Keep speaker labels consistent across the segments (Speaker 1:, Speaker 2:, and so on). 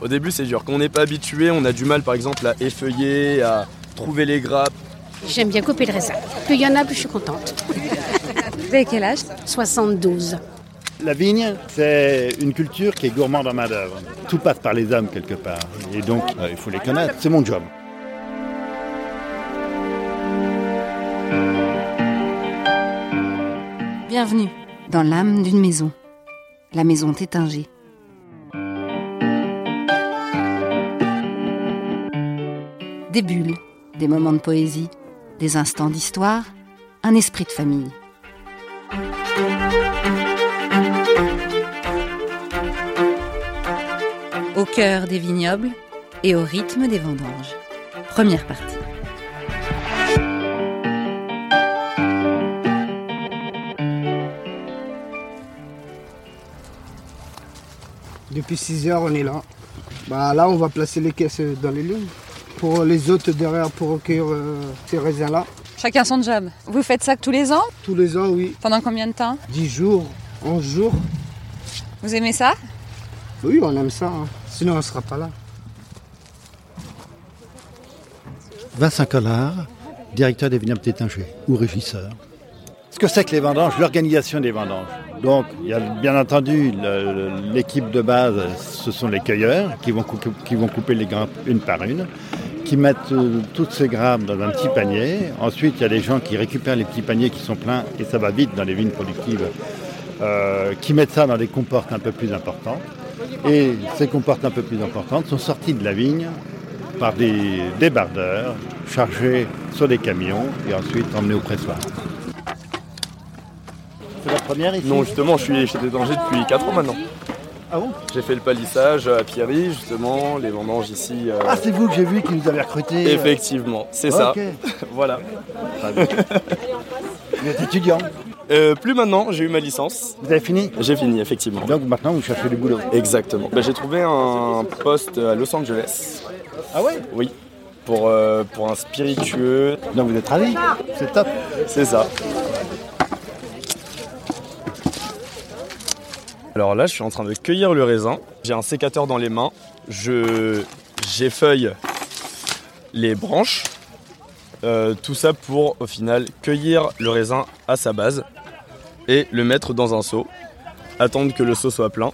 Speaker 1: Au début, c'est dur. Quand on n'est pas habitué, on a du mal, par exemple, à effeuiller, à trouver les grappes.
Speaker 2: J'aime bien couper le raisin. Plus il y en a, plus je suis contente.
Speaker 3: Vous avez quel âge?
Speaker 2: 72.
Speaker 4: La vigne, c'est une culture qui est gourmande en main-d'œuvre. Tout passe par les hommes quelque part. Et donc, euh, il faut les connaître. C'est mon job.
Speaker 3: Bienvenue dans l'âme d'une maison, la maison Tétinger. Des bulles, des moments de poésie, des instants d'histoire, un esprit de famille. Au cœur des vignobles et au rythme des vendanges. Première partie.
Speaker 5: Depuis 6 heures, on est là. Bah, là, on va placer les caisses dans les lignes. Pour les autres derrière, pour recueillir euh, ces raisins-là.
Speaker 6: Chacun son job. Vous faites ça tous les ans?
Speaker 5: Tous les ans, oui.
Speaker 6: Pendant combien de temps?
Speaker 5: 10 jours, 11 jours.
Speaker 6: Vous aimez ça?
Speaker 5: Oui, on aime ça. hein. Sinon, on ne sera pas là.
Speaker 4: Vincent Collard, directeur des vignobles Tétinger, ou régisseur. Ce que c'est que les vendanges, l'organisation des vendanges. Donc, il y a bien entendu l'équipe de base, ce sont les cueilleurs qui vont, couper, qui vont couper les grappes une par une, qui mettent euh, toutes ces grappes dans un petit panier. Ensuite, il y a des gens qui récupèrent les petits paniers qui sont pleins, et ça va vite dans les vignes productives, euh, qui mettent ça dans des comportes un peu plus importantes. Et ces comportes un peu plus importantes sont sorties de la vigne par des débardeurs chargés sur des camions et ensuite emmenés au pressoir. C'est la première ici?
Speaker 1: Non, justement, je suis chez Tétanger depuis 4 ans maintenant.
Speaker 4: Ah bon
Speaker 1: J'ai fait le palissage à Pierry, justement, les vendanges ici. euh,
Speaker 4: Ah, c'est vous que j'ai vu qui nous avez recruté.
Speaker 1: Effectivement, c'est ça. Voilà.
Speaker 4: Vous êtes étudiant.
Speaker 1: Euh, plus maintenant, j'ai eu ma licence.
Speaker 4: Vous avez fini
Speaker 1: J'ai fini, effectivement.
Speaker 4: Donc maintenant vous cherchez du boulot.
Speaker 1: Exactement. Bah, j'ai trouvé un poste à Los Angeles.
Speaker 4: Ah ouais
Speaker 1: Oui. Pour, euh, pour un spiritueux.
Speaker 4: Donc vous êtes ravis C'est top.
Speaker 1: C'est ça. Alors là, je suis en train de cueillir le raisin. J'ai un sécateur dans les mains. Je j'effeuille les branches. Euh, tout ça pour, au final, cueillir le raisin à sa base et le mettre dans un seau. Attendre que le seau soit plein.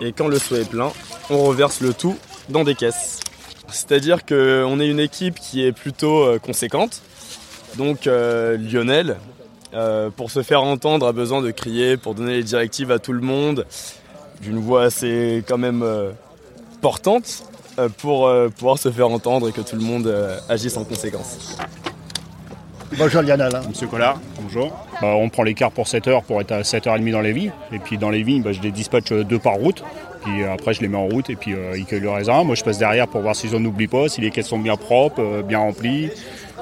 Speaker 1: Et quand le seau est plein, on reverse le tout dans des caisses. C'est-à-dire qu'on est une équipe qui est plutôt euh, conséquente. Donc euh, Lionel, euh, pour se faire entendre, a besoin de crier, pour donner les directives à tout le monde, d'une voix assez quand même euh, portante, euh, pour euh, pouvoir se faire entendre et que tout le monde euh, agisse en conséquence.
Speaker 4: Bonjour Lionel. hein.
Speaker 7: Monsieur Collard, bonjour. Bah, on prend les cars pour 7 heures pour être à 7h30 dans les vignes. Et puis dans les vignes, bah, je les dispatche deux par route. Puis après, je les mets en route et puis euh, ils cueillent le raisin. Moi, je passe derrière pour voir s'ils en oublient pas, si les caisses sont bien propres, euh, bien remplies.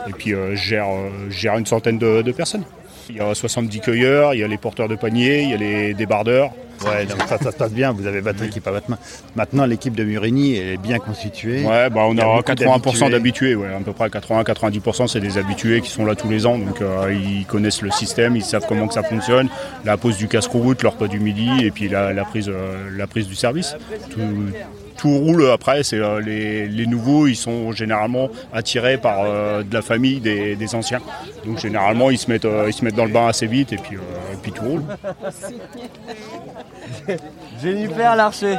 Speaker 7: Et puis euh, je gère, euh, je gère une centaine de, de personnes. Il y a 70 cueilleurs, il y a les porteurs de paniers, il y a les débardeurs.
Speaker 4: Ouais, donc ça, ça se passe bien, vous avez votre équipe à votre main. Maintenant, l'équipe de Murigny elle est bien constituée.
Speaker 7: Ouais, bah, on
Speaker 4: a
Speaker 7: a,
Speaker 4: beaucoup
Speaker 7: 80% d'habitués, ouais, à peu près 80-90% c'est des habitués qui sont là tous les ans, donc euh, ils connaissent le système, ils savent comment que ça fonctionne, la pose du casse-croûte, leur repas du midi et puis la, la prise, euh, la prise du service. Tout, tout roule après, c'est euh, les, les nouveaux, ils sont généralement attirés par euh, de la famille des, des anciens, donc généralement ils se mettent, euh, ils se mettent dans le bain assez vite et puis, euh, et puis tout roule.
Speaker 8: Jennifer Larcher.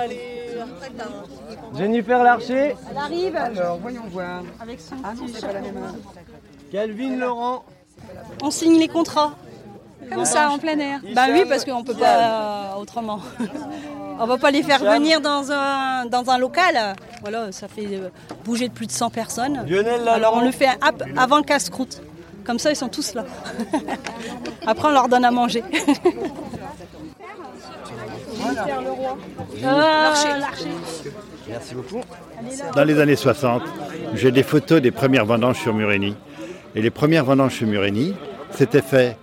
Speaker 8: Jennifer Larcher.
Speaker 9: Elle arrive
Speaker 8: Alors, voyons voir.
Speaker 9: avec son
Speaker 8: Ah non,
Speaker 9: petit
Speaker 8: c'est pas la même. Calvin Laurent.
Speaker 9: On signe les contrats.
Speaker 6: Comme ça, en plein air.
Speaker 9: Bah oui, parce qu'on peut pas euh, autrement. On va pas les faire venir dans un, dans un local. Voilà, ça fait euh, bouger de plus de 100 personnes.
Speaker 8: Lionel Lalonde.
Speaker 9: Alors on le fait ap- avant le casse-croûte. Comme ça, ils sont tous là. Après, on leur donne à manger. Euh,
Speaker 8: Merci beaucoup.
Speaker 4: Dans les années 60, j'ai des photos des premières vendanges sur Murigny. Et les premières vendanges sur Murigny, c'était fait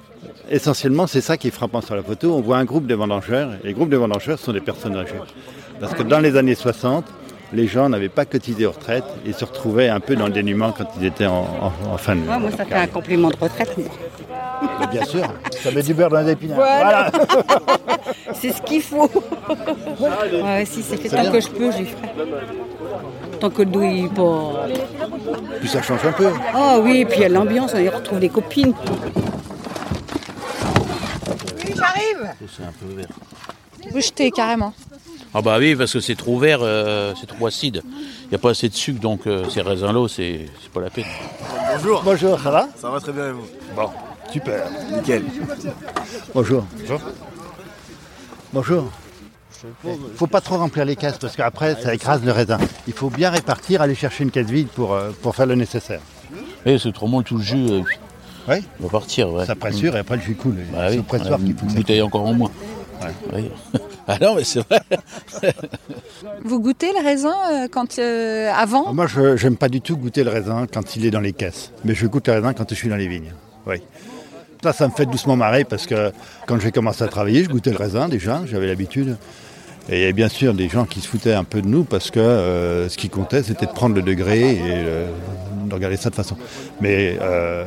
Speaker 4: essentiellement, c'est ça qui est frappant sur la photo, on voit un groupe de vendangeurs, et les groupes de vendangeurs sont des personnes âgées. Parce que dans les années 60, les gens n'avaient pas cotisé aux retraites et se retrouvaient un peu dans le dénuement quand ils étaient en, en- en fin de
Speaker 10: Ouais, moi, ça fait un complément de retraite. moi.
Speaker 4: Mais Bien sûr, ça met du beurre dans les épinards.
Speaker 10: Voilà. C'est ce qu'il faut. Ouais, si c'est fait
Speaker 4: C'est
Speaker 10: tant
Speaker 4: bien.
Speaker 10: que je peux, j'y ferai. Tant que le dos est pas.
Speaker 4: Puis ça change un peu.
Speaker 10: Ah oui, et puis il y a l'ambiance, on y retrouve des copines.
Speaker 6: J'arrive.
Speaker 11: C'est un peu vert.
Speaker 6: Vous jetez carrément.
Speaker 11: Ah bah oui, parce que c'est trop vert, euh, c'est trop acide. Il n'y a pas assez de sucre, donc euh, ces raisins-là, c'est c'est pas la peine.
Speaker 4: Bonjour. Bonjour, ça va?
Speaker 1: Ça va très bien et vous?
Speaker 4: Bon, super.
Speaker 1: Nickel.
Speaker 4: Bonjour. Bonjour. Bonjour. faut pas trop remplir les caisses parce qu'après ça écrase le raisin. Il faut bien répartir, aller chercher une caisse vide pour, euh, pour faire le nécessaire.
Speaker 11: Oui, c'est trop tout le jus.
Speaker 4: Oui.
Speaker 11: Il va partir, ouais.
Speaker 4: Ça pressure et après le jus coule.
Speaker 11: Bah
Speaker 4: c'est
Speaker 11: oui,
Speaker 4: pressoir que ça
Speaker 11: bouteille encore en moins. Oui. ah non, mais c'est vrai.
Speaker 6: Vous goûtez le raisin euh, quand, euh, avant
Speaker 4: Moi, je n'aime pas du tout goûter le raisin quand il est dans les caisses. Mais je goûte le raisin quand je suis dans les vignes. Oui. Ça, ça me fait doucement marrer parce que quand j'ai commencé à travailler, je goûtais le raisin déjà, j'avais l'habitude. Et il y avait bien sûr des gens qui se foutaient un peu de nous parce que euh, ce qui comptait, c'était de prendre le degré et euh, de regarder ça de façon. Mais euh,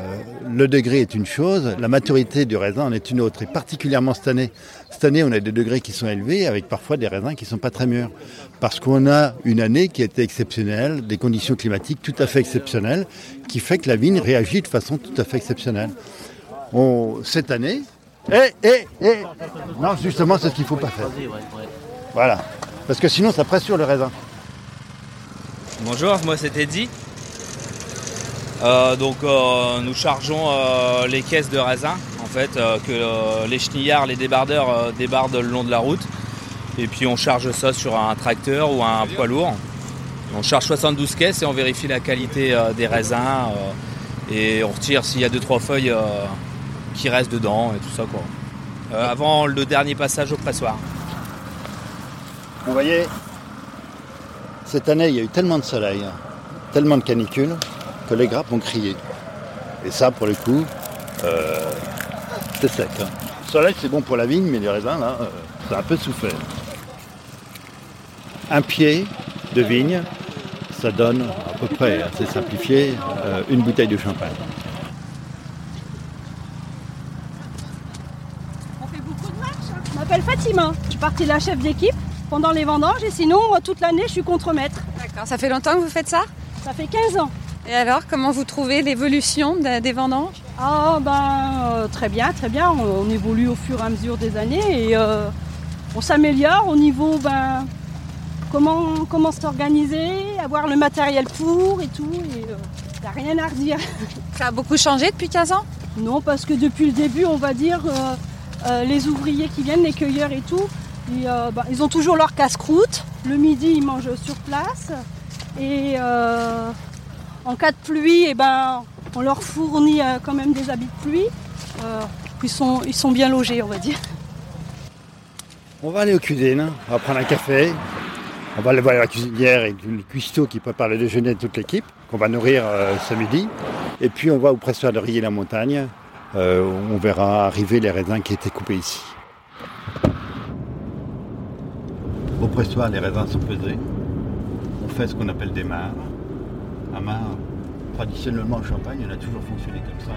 Speaker 4: le degré est une chose, la maturité du raisin en est une autre. Et particulièrement cette année. Cette année, on a des degrés qui sont élevés avec parfois des raisins qui ne sont pas très mûrs. Parce qu'on a une année qui a été exceptionnelle, des conditions climatiques tout à fait exceptionnelles, qui fait que la vigne réagit de façon tout à fait exceptionnelle. On- cette année, eh, eh, eh, non, justement, c'est ce qu'il ne faut pas faire. Voilà. Parce que sinon, ça presse sur le raisin.
Speaker 12: Bonjour, moi c'est Teddy. Euh, donc euh, nous chargeons euh, les caisses de raisin en fait que les chenillards, les débardeurs débardent le long de la route. Et puis on charge ça sur un tracteur ou un poids lourd. On charge 72 caisses et on vérifie la qualité des raisins et on retire s'il y a 2-3 feuilles qui restent dedans et tout ça quoi. Avant le dernier passage au pressoir.
Speaker 4: Vous voyez, cette année, il y a eu tellement de soleil, tellement de canicules, que les grappes ont crié. Et ça, pour le coup, euh, c'est sec. hein. Le soleil, c'est bon pour la vigne, mais les raisins, là, euh, ça a un peu souffert. Un pied de vigne, ça donne à peu près, assez simplifié, euh, une bouteille de champagne.
Speaker 9: On fait beaucoup de matchs. hein. Je m'appelle Fatima. Je suis partie de la chef d'équipe pendant les vendanges et sinon, toute l'année, je suis contremaître.
Speaker 6: D'accord, ça fait longtemps que vous faites ça
Speaker 9: Ça fait 15 ans.
Speaker 6: Et alors, comment vous trouvez l'évolution de- des vendanges
Speaker 9: Ah ben euh, très bien, très bien. On, on évolue au fur et à mesure des années et euh, on s'améliore au niveau ben comment comment s'organiser, avoir le matériel pour et tout. Et euh, a rien à redire.
Speaker 6: Ça a beaucoup changé depuis 15 ans?
Speaker 9: Non, parce que depuis le début, on va dire euh, euh, les ouvriers qui viennent, les cueilleurs et tout, ils, euh, ben, ils ont toujours leur casse-croûte. Le midi, ils mangent sur place et euh, en cas de pluie, eh ben, on leur fournit euh, quand même des habits de pluie. Ils, sont, ils sont bien logés, on va dire.
Speaker 4: On va aller aux cuisines, on va prendre un café. On va aller voir la cuisinière et le cuistot qui prépare le déjeuner de toute l'équipe, qu'on va nourrir ce midi. Et puis on va au pressoir de Rier la Montagne. Euh, on verra arriver les raisins qui étaient coupés ici. Au pressoir, les raisins sont pesés. On fait ce qu'on appelle des mares. Un mare, traditionnellement en Champagne, on a toujours fonctionné comme ça.